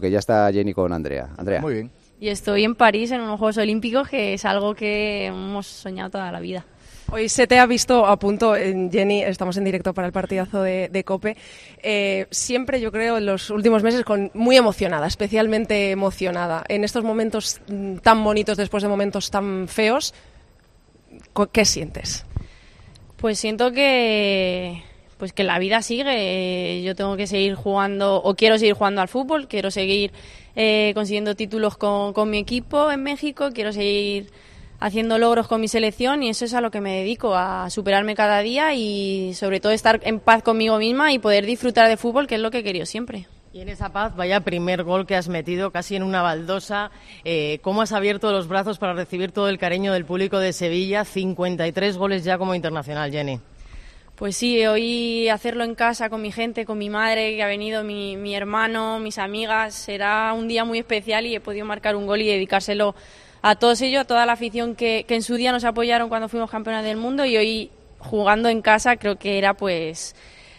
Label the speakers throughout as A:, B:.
A: Que ya está Jenny con Andrea. Andrea.
B: Muy bien.
C: Y estoy en París en unos Juegos Olímpicos que es algo que hemos soñado toda la vida.
D: Hoy se te ha visto a punto, en Jenny, estamos en directo para el partidazo de, de COPE, eh, siempre yo creo en los últimos meses con, muy emocionada, especialmente emocionada. En estos momentos mm, tan bonitos, después de momentos tan feos, ¿qué sientes?
C: Pues siento que pues que la vida sigue. Yo tengo que seguir jugando, o quiero seguir jugando al fútbol, quiero seguir eh, consiguiendo títulos con, con mi equipo en México, quiero seguir haciendo logros con mi selección y eso es a lo que me dedico, a superarme cada día y sobre todo estar en paz conmigo misma y poder disfrutar de fútbol, que es lo que he querido siempre.
E: Y en esa paz, vaya primer gol que has metido casi en una baldosa. Eh, ¿Cómo has abierto los brazos para recibir todo el cariño del público de Sevilla? 53 goles ya como internacional, Jenny.
C: Pues sí, hoy hacerlo en casa con mi gente, con mi madre que ha venido, mi, mi hermano, mis amigas, será un día muy especial y he podido marcar un gol y dedicárselo a todos ellos, a toda la afición que, que en su día nos apoyaron cuando fuimos campeonas del mundo y hoy jugando en casa creo que era pues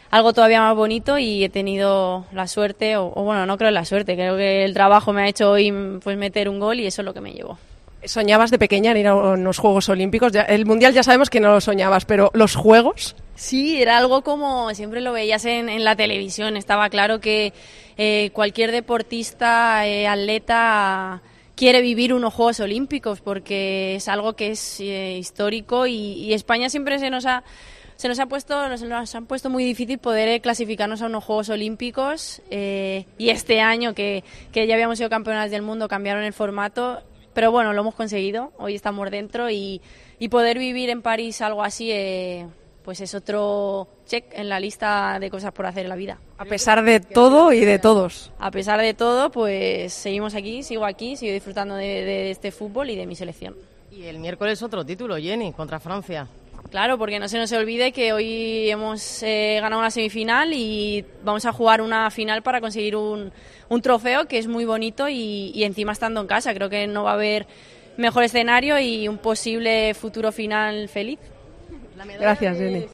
C: algo todavía más bonito y he tenido la suerte, o, o bueno, no creo en la suerte, creo que el trabajo me ha hecho hoy pues meter un gol y eso es lo que me llevó.
D: ¿Soñabas de pequeña en ir a unos Juegos Olímpicos? Ya- el Mundial ya sabemos que no lo soñabas, pero ¿los Juegos?
C: Sí, era algo como siempre lo veías en, la televisión. Estaba claro que eh, cualquier deportista, eh, atleta, quiere vivir unos Juegos Olímpicos porque es algo que es eh, histórico y, España siempre se nos ha se nos ha puesto nos, nos han puesto muy difícil poder eh, clasificarnos a unos Juegos Olímpicos y este año que, que ya habíamos sido campeonas del mundo cambiaron el formato pero bueno lo hemos conseguido hoy estamos dentro y, y poder vivir en París algo así pues es otro check en la lista de cosas por hacer en la vida.
D: A pesar de todo y de todos.
C: A pesar de todo, pues seguimos aquí, sigo aquí, sigo disfrutando de, de este fútbol y de mi selección.
E: Y el miércoles otro título, Jenny, contra Francia.
C: Claro, porque no se nos olvide que hoy hemos eh, ganado una semifinal y vamos a jugar una final para conseguir un, un trofeo que es muy bonito y, y encima estando en casa. Creo que no va a haber mejor escenario y un posible futuro final feliz.
D: Gracias, Jenny.